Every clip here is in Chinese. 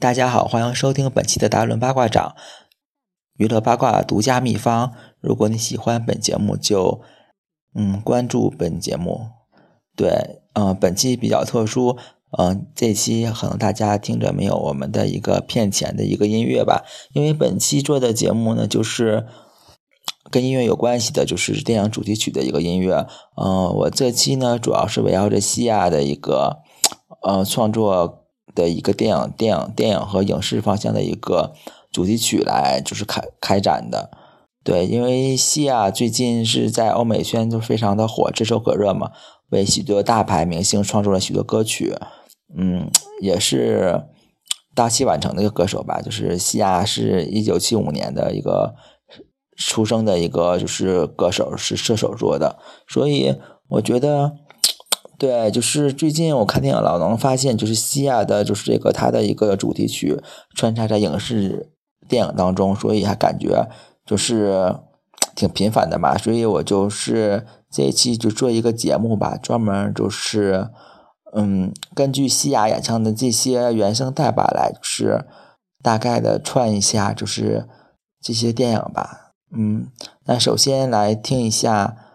大家好，欢迎收听本期的达伦八卦掌娱乐八卦独家秘方。如果你喜欢本节目，就嗯关注本节目。对，嗯，本期比较特殊，嗯，这期可能大家听着没有我们的一个片前的一个音乐吧，因为本期做的节目呢，就是跟音乐有关系的，就是电影主题曲的一个音乐。嗯，我这期呢，主要是围绕着西亚的一个呃创作。的一个电影、电影、电影和影视方向的一个主题曲来，就是开开展的。对，因为西亚最近是在欧美圈就非常的火，炙手可热嘛，为许多大牌明星创作了许多歌曲。嗯，也是大器晚成的一个歌手吧。就是西亚是一九七五年的一个出生的一个就是歌手，是射手座的，所以我觉得。对，就是最近我看电影老能发现，就是西亚的，就是这个它的一个主题曲穿插在影视电影当中，所以还感觉就是挺频繁的嘛。所以我就是这一期就做一个节目吧，专门就是嗯，根据西亚演唱的这些原声带吧，来就是大概的串一下，就是这些电影吧。嗯，那首先来听一下。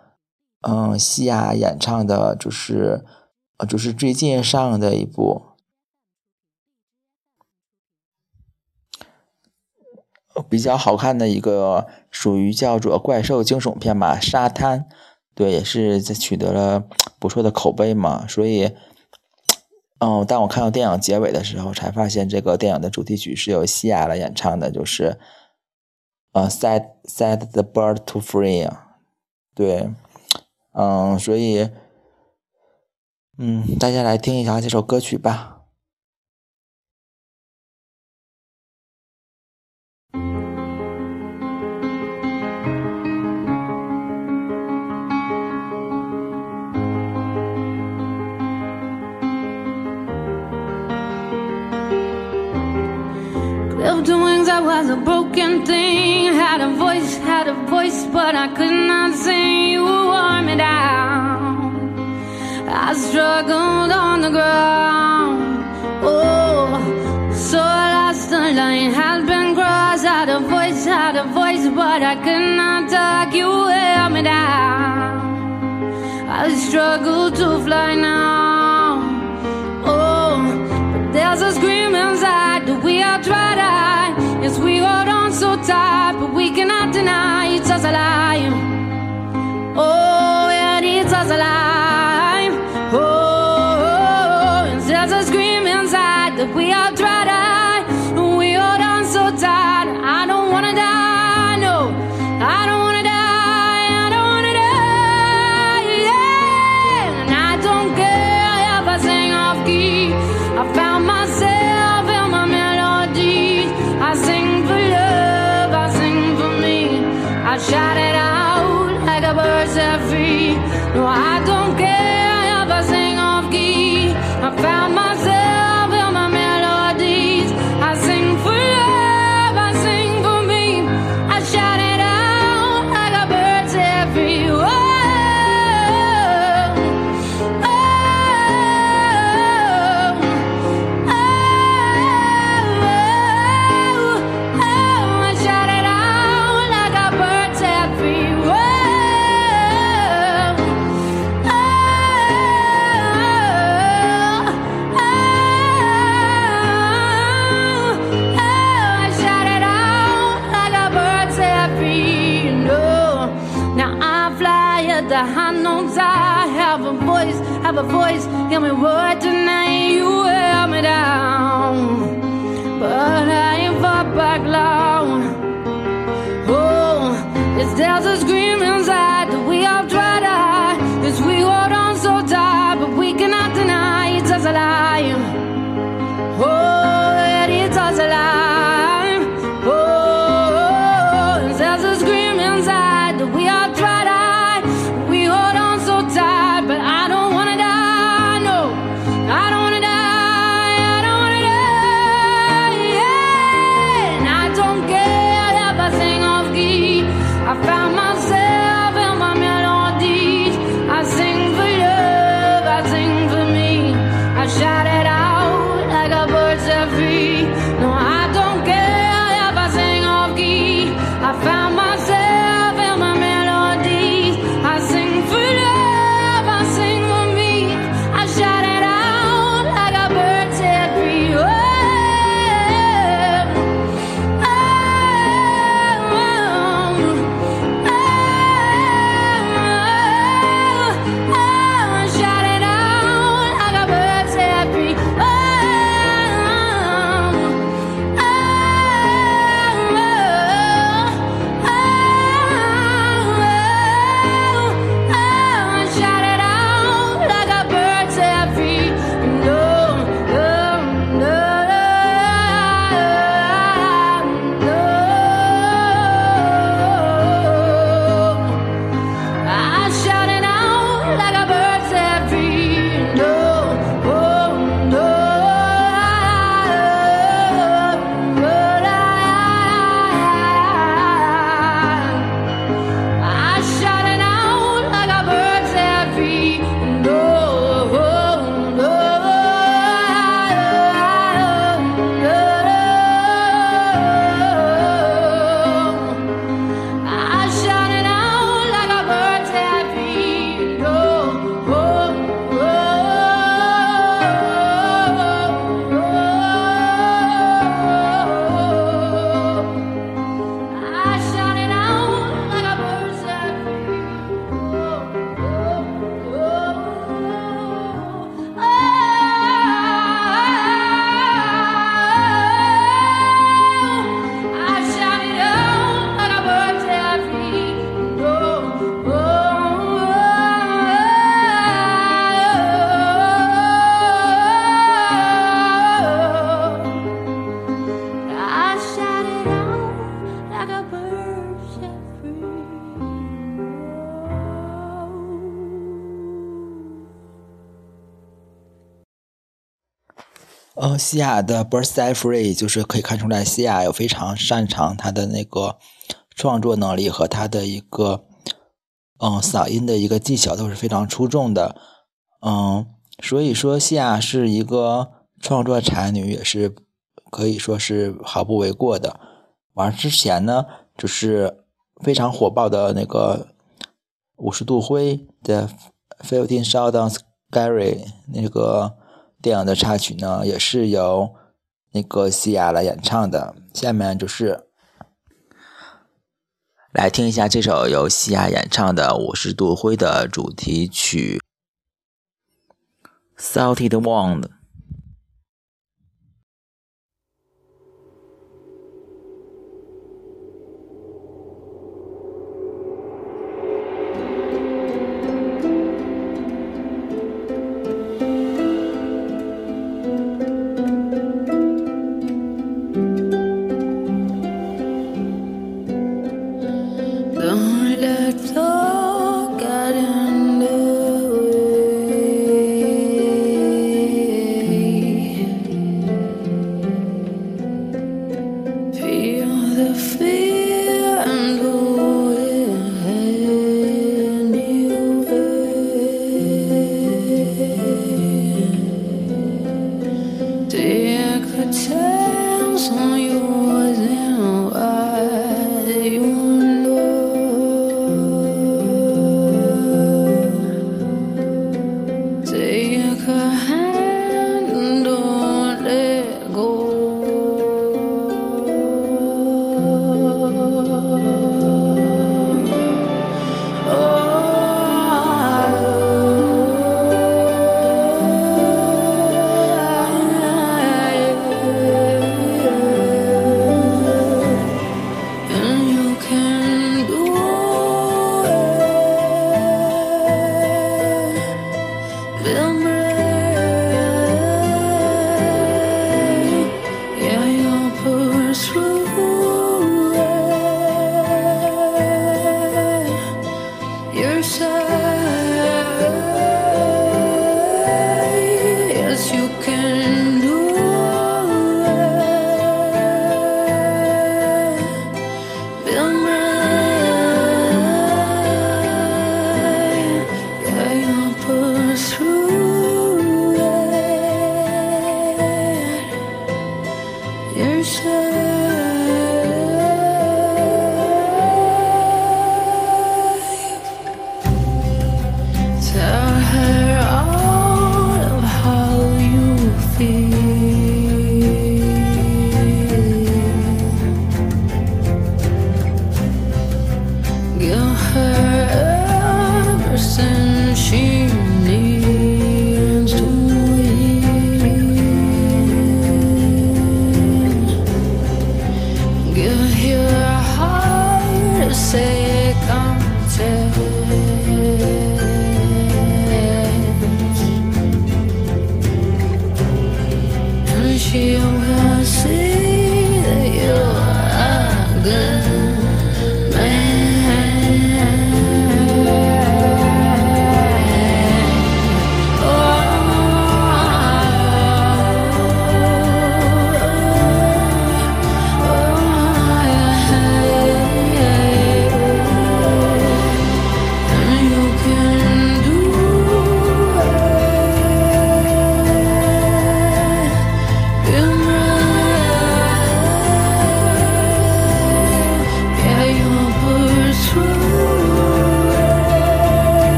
嗯，西亚演唱的就是，呃，就是最近上的一部比较好看的一个，属于叫做怪兽惊悚片吧，《沙滩》。对，也是取得了不错的口碑嘛。所以，嗯，当我看到电影结尾的时候，才发现这个电影的主题曲是由西亚来演唱的，就是呃，Set Set the Bird to Free。对。嗯，所以，嗯，大家来听一下这首歌曲吧。I struggled on the ground. Oh, so I lost the line. Had been crossed, had a voice, had a voice, but I could not talk. You held me down. I struggle to fly now. Oh, but there's a scream inside that we are tried. Yes, we hold on so tight, but we cannot deny it's us alive. Oh, was alive. 西亚的《Birthday Free》就是可以看出来，西亚有非常擅长他的那个创作能力和他的一个嗯嗓音的一个技巧都是非常出众的。嗯，所以说西亚是一个创作才女，也是可以说是毫不为过的。完之前呢，就是非常火爆的那个五十度灰的《Fifteen Shades Scary》那个。电影的插曲呢，也是由那个西雅来演唱的。下面就是来听一下这首由西雅演唱的《五十度灰》的主题曲《Salted Wound》。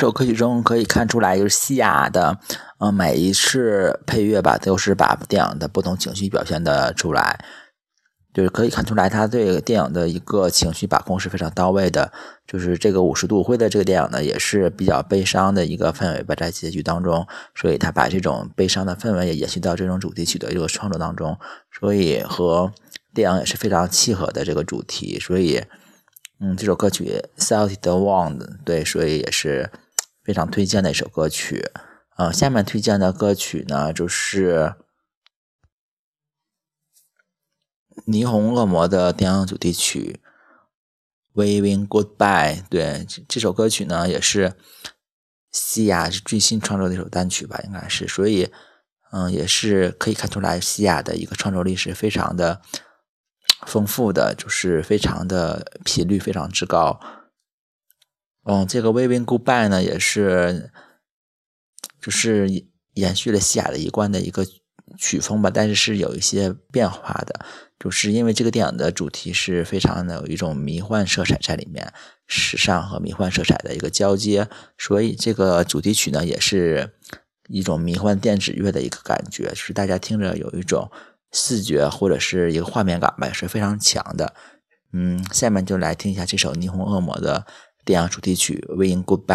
这首歌曲中可以看出来，就是西雅的，嗯，每一次配乐吧，都是把电影的不同情绪表现的出来，就是可以看出来，他对电影的一个情绪把控是非常到位的。就是这个五十度灰的这个电影呢，也是比较悲伤的一个氛围吧，在结局当中，所以他把这种悲伤的氛围也延续到这种主题曲的一个创作当中，所以和电影也是非常契合的这个主题，所以。嗯，这首歌曲《Salty 的 Wand》对，所以也是非常推荐的一首歌曲。嗯，下面推荐的歌曲呢，就是《霓虹恶魔》的电影主题曲《Waving Goodbye》。对，这首歌曲呢，也是西亚是最新创作的一首单曲吧，应该是。所以，嗯，也是可以看出来，西亚的一个创作力是非常的。丰富的就是非常的频率非常之高，嗯，这个《Waving Goodbye》呢也是，就是延续了西雅的一贯的一个曲风吧，但是是有一些变化的，就是因为这个电影的主题是非常的有一种迷幻色彩在里面，时尚和迷幻色彩的一个交接，所以这个主题曲呢也是一种迷幻电子乐的一个感觉，就是大家听着有一种。视觉或者是一个画面感吧，是非常强的。嗯，下面就来听一下这首《霓虹恶魔》的电影主题曲《Wing Goodbye》。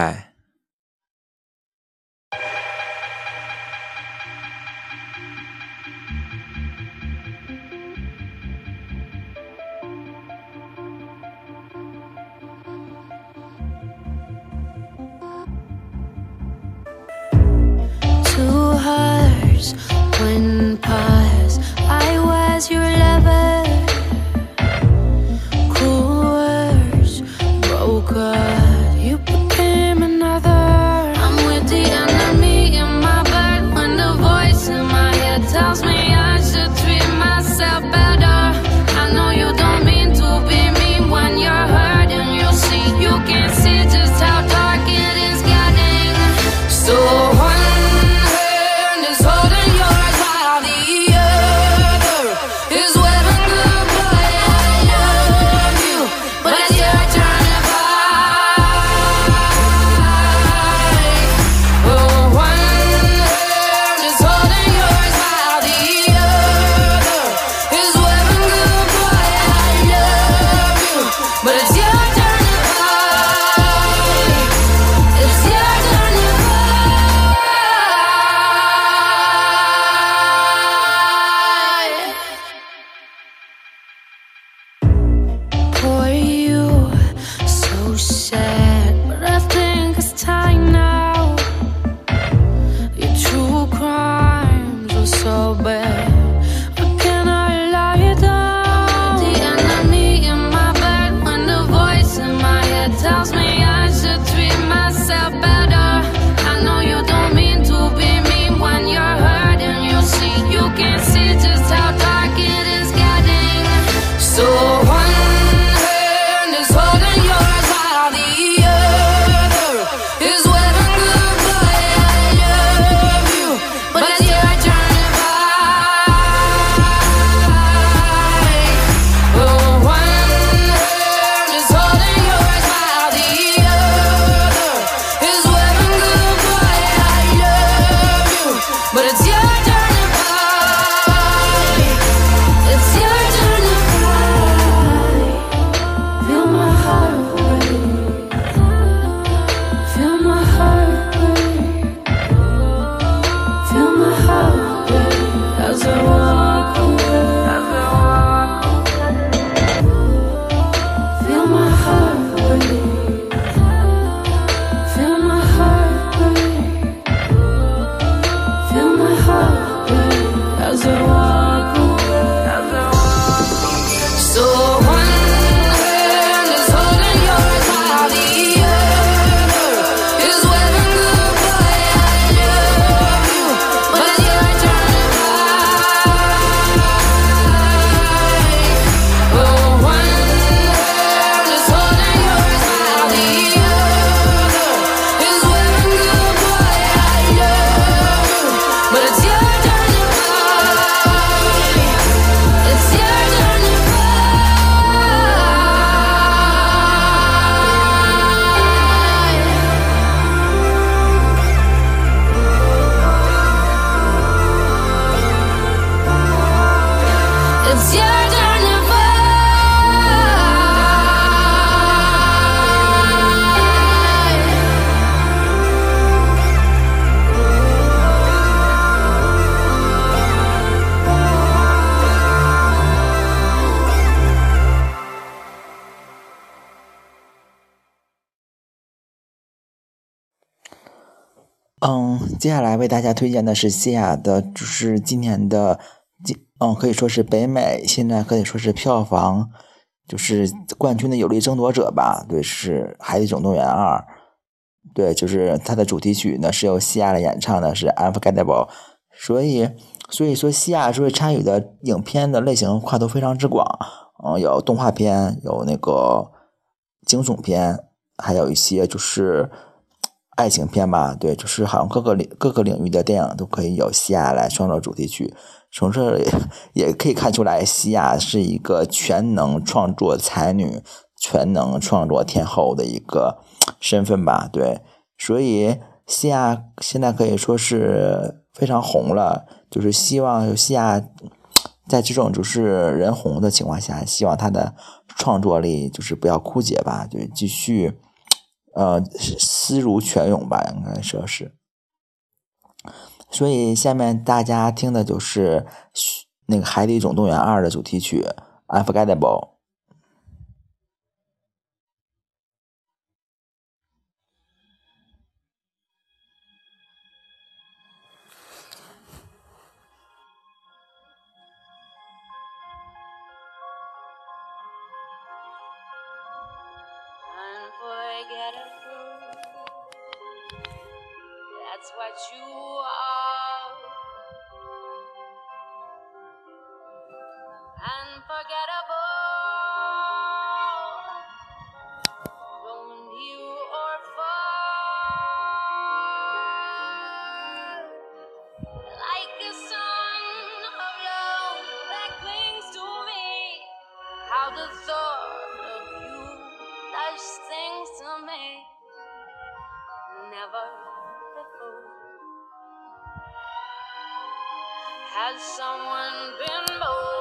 接下来为大家推荐的是西亚的，就是今年的，嗯，可以说是北美现在可以说是票房就是冠军的有力争夺者吧。对，是《海底总动员二》。对，就是它的主题曲呢是由西亚来演唱的，是《Unforgettable》。所以，所以说西亚所以参与的影片的类型跨度非常之广。嗯，有动画片，有那个惊悚片，还有一些就是。爱情片吧，对，就是好像各个领各个领域的电影都可以有西亚来创作主题曲。从这里 也可以看出来，西亚是一个全能创作才女、全能创作天后的一个身份吧，对。所以西亚现在可以说是非常红了，就是希望西亚在这种就是人红的情况下，希望她的创作力就是不要枯竭吧，就，继续。呃，思如泉涌吧，应该说是。所以下面大家听的就是那个《海底总动员二》的主题曲《Unforgettable》。the thought of you that sings to me. Never before has someone been born.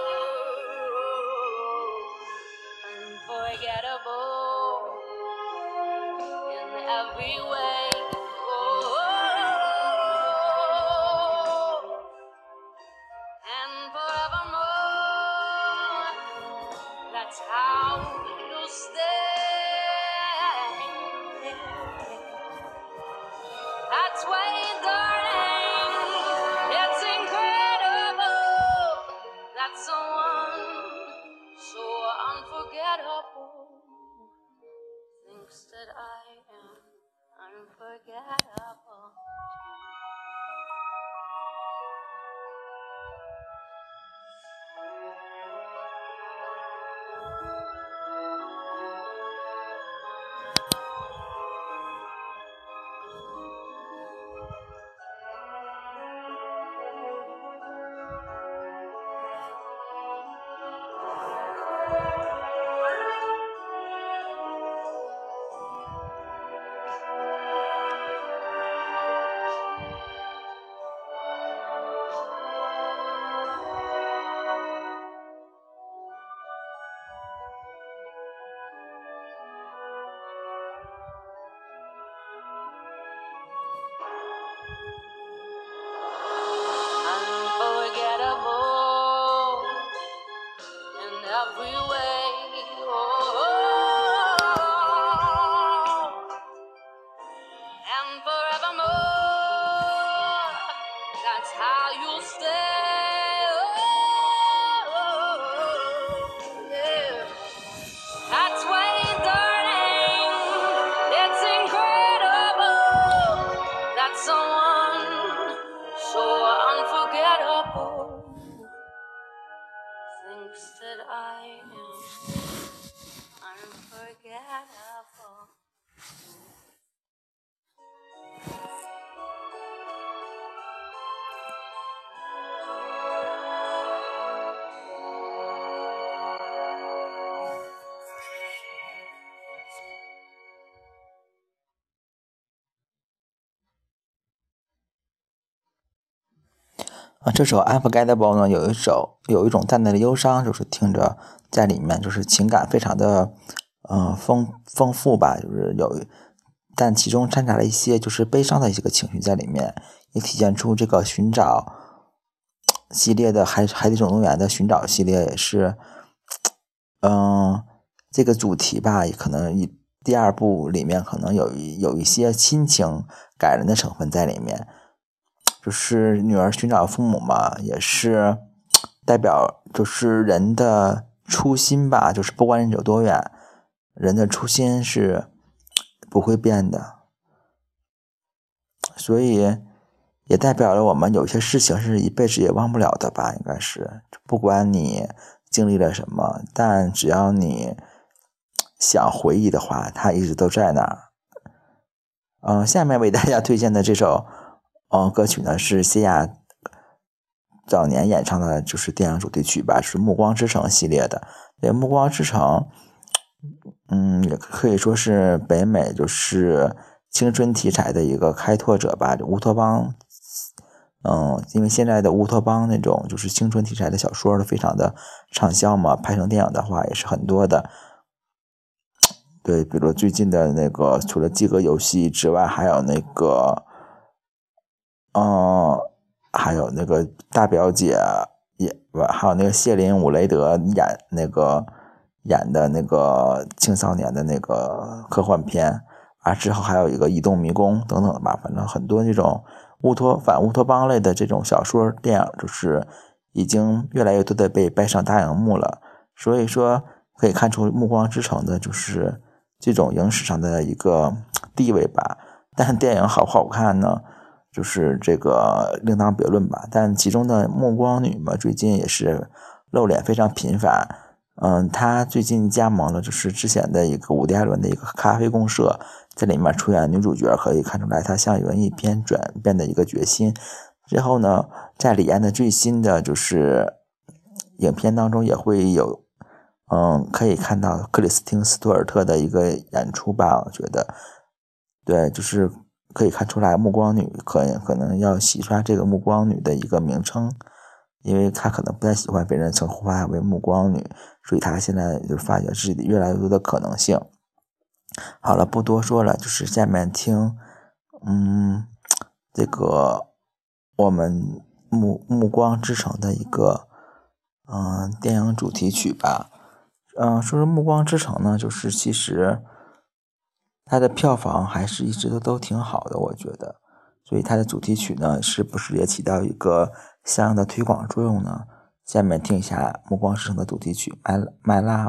Thinks that I am unforgettable. 这首《Unforgettable》呢，有一首有一种淡淡的忧伤，就是听着在里面，就是情感非常的，嗯、丰丰富吧，就是有，但其中掺杂了一些就是悲伤的一个情绪在里面，也体现出这个寻找系列的海海底总动员的寻找系列也是，嗯、这个主题吧，可能第二部里面可能有一有一些亲情感人的成分在里面，就是女儿寻找父母嘛，也是代表就是人的初心吧，就是不管你有多远，人的初心是不会变的，所以也代表了我们有些事情是一辈子也忘不了的吧，应该是，不管你经历了什么，但只要你。想回忆的话，它一直都在那儿。嗯，下面为大家推荐的这首嗯歌曲呢，是西亚早年演唱的，就是电影主题曲吧，是《暮光之城》系列的。这《暮光之城》，嗯，也可以说是北美就是青春题材的一个开拓者吧。乌托邦，嗯，因为现在的乌托邦那种就是青春题材的小说都非常的畅销嘛，拍成电影的话也是很多的。对，比如最近的那个，除了《饥饿游戏》之外，还有那个，嗯，还有那个大表姐也，还有那个谢林·伍雷德演那个演的那个青少年的那个科幻片啊，之后还有一个《移动迷宫》等等的吧，反正很多这种乌托反乌托邦类的这种小说电影，就是已经越来越多的被搬上大荧幕了。所以说，可以看出《暮光之城》的就是。这种影史上的一个地位吧，但电影好不好看呢？就是这个另当别论吧。但其中的暮光女嘛，最近也是露脸非常频繁。嗯，她最近加盟了，就是之前的一个伍迪·艾伦的一个咖啡公社，在里面出演女主角，可以看出来她向文艺片转变的一个决心。之后呢，在李安的最新的就是影片当中也会有。嗯，可以看到克里斯汀·斯图尔特的一个演出吧？我觉得，对，就是可以看出来，暮光女可可能要洗刷这个暮光女的一个名称，因为她可能不太喜欢别人称呼她为暮光女，所以她现在就发现自己越来越多的可能性。好了，不多说了，就是下面听，嗯，这个我们暮暮光之城的一个嗯电影主题曲吧。嗯，说说《暮光之城》呢，就是其实它的票房还是一直都都挺好的，我觉得。所以它的主题曲呢，是不是也起到一个相应的推广作用呢？下面听一下《暮光之城》的主题曲《My My Love》。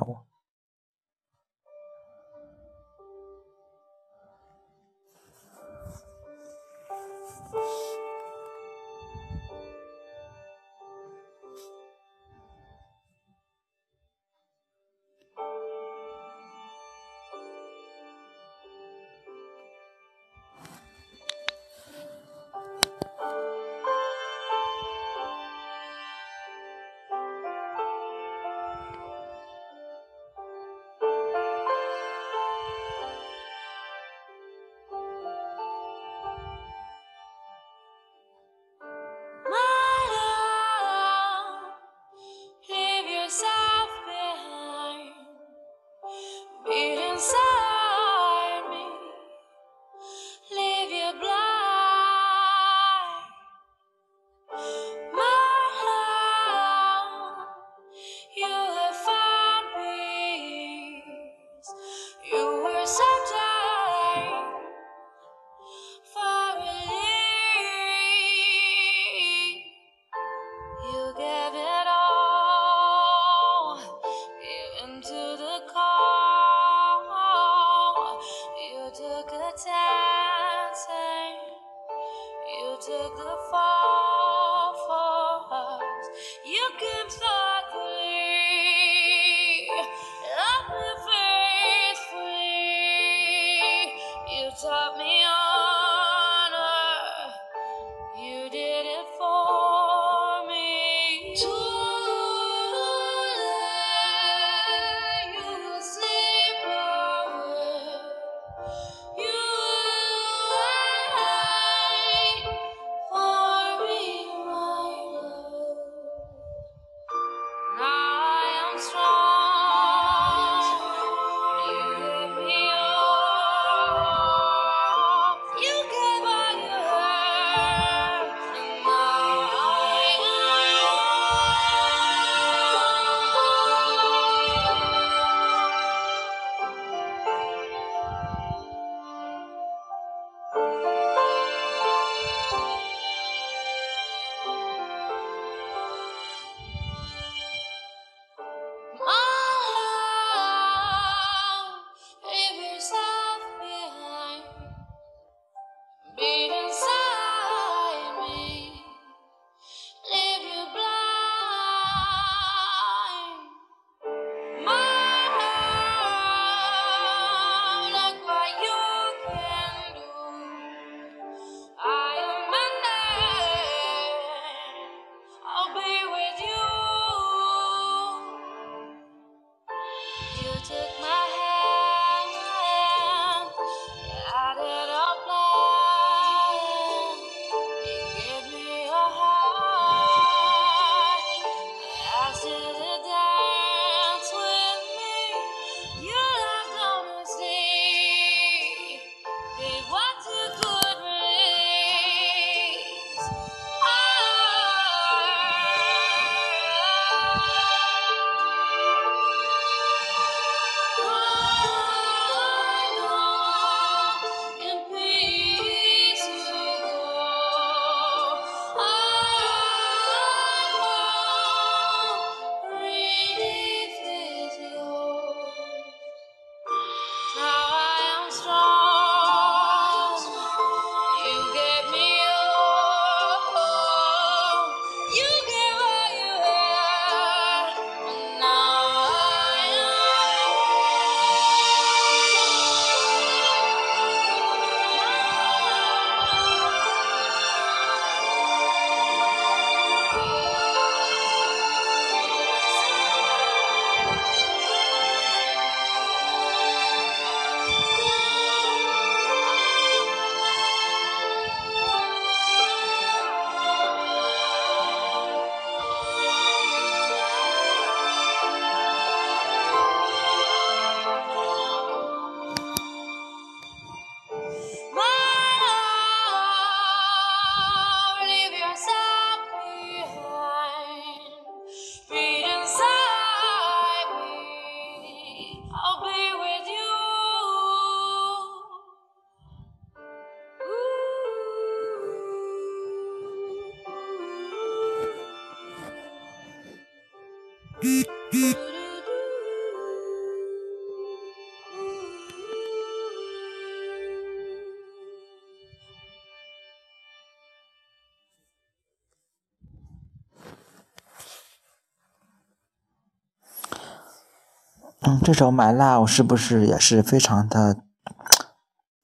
这首《My Love》是不是也是非常的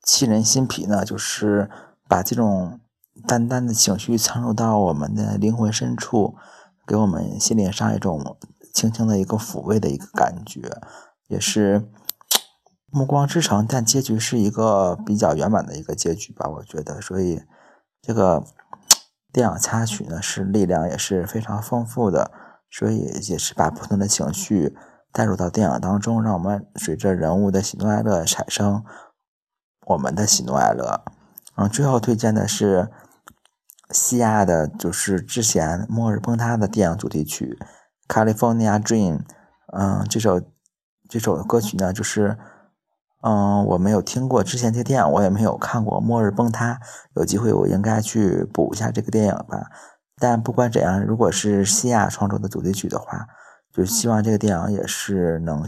沁人心脾呢？就是把这种淡淡的情绪藏入到我们的灵魂深处，给我们心灵上一种轻轻的一个抚慰的一个感觉，也是《暮光之城》，但结局是一个比较圆满的一个结局吧，我觉得。所以这个电影插曲呢，是力量也是非常丰富的，所以也是把不同的情绪。带入到电影当中，让我们随着人物的喜怒哀乐产生我们的喜怒哀乐。嗯，最后推荐的是西亚的，就是之前《末日崩塌》的电影主题曲《California Dream》。嗯，这首这首歌曲呢，就是嗯，我没有听过，之前这电影我也没有看过《末日崩塌》，有机会我应该去补一下这个电影吧。但不管怎样，如果是西亚创作的主题曲的话。就希望这个电影也是能，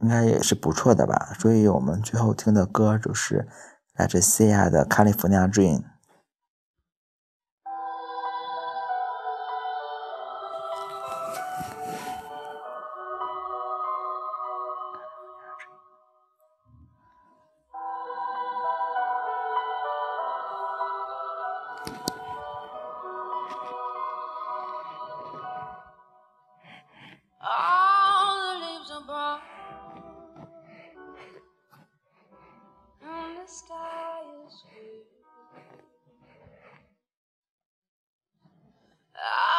应该也是不错的吧。所以我们最后听的歌就是来自 Sia 的《California Dream》。嗯，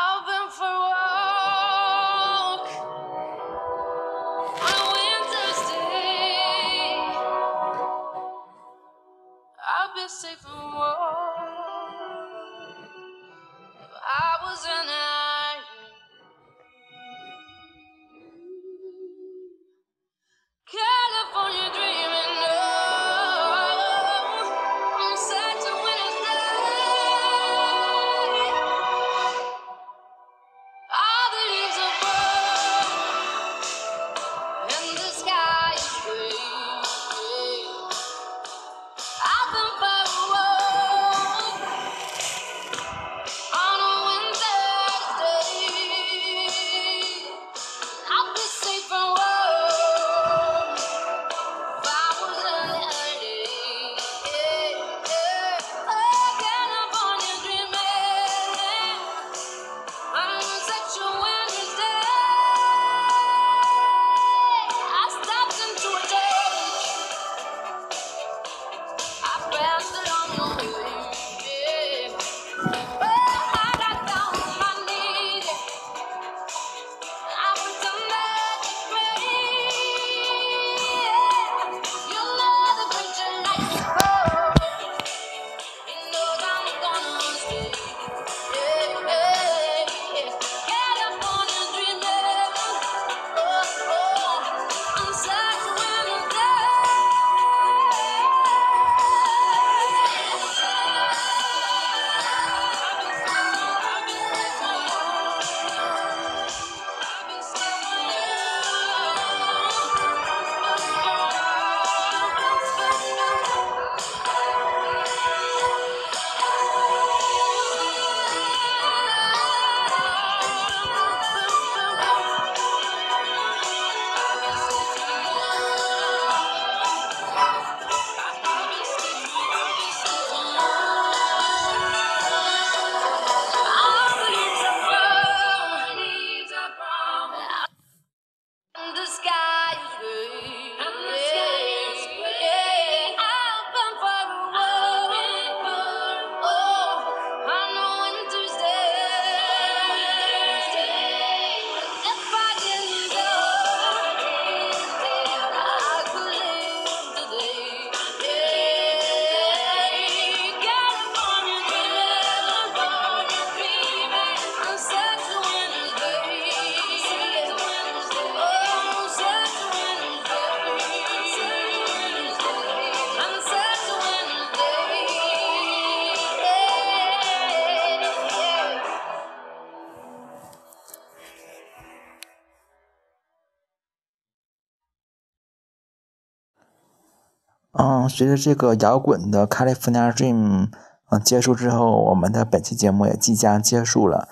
随着这个摇滚的《California Dream》嗯结束之后，我们的本期节目也即将结束了。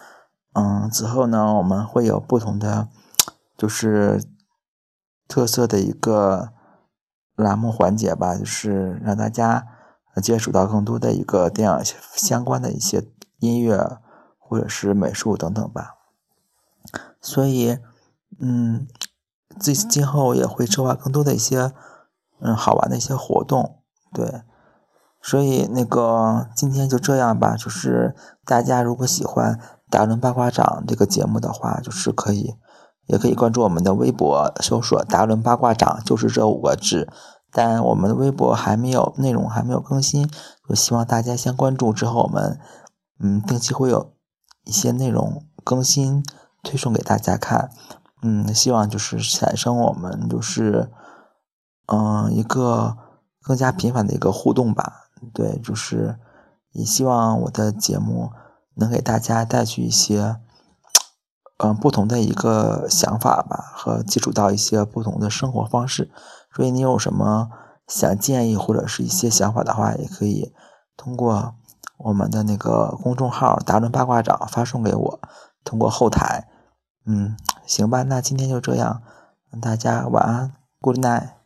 嗯，之后呢，我们会有不同的，就是特色的一个栏目环节吧，就是让大家接触到更多的一个电影相关的一些音乐或者是美术等等吧。所以，嗯，自今后也会策划更多的一些嗯好玩的一些活动，对。所以那个今天就这样吧，就是大家如果喜欢《达伦八卦掌》这个节目的话，就是可以，也可以关注我们的微博，搜索“达伦八卦掌”，就是这五个字。但我们的微博还没有内容，还没有更新，就希望大家先关注，之后我们嗯定期会有一些内容更新推送给大家看。嗯，希望就是产生我们就是嗯一个更加频繁的一个互动吧。对，就是也希望我的节目能给大家带去一些，嗯，不同的一个想法吧，和接触到一些不同的生活方式。所以你有什么想建议或者是一些想法的话，也可以通过我们的那个公众号“达伦八卦掌”发送给我，通过后台。嗯，行吧，那今天就这样，大家晚安，Good night。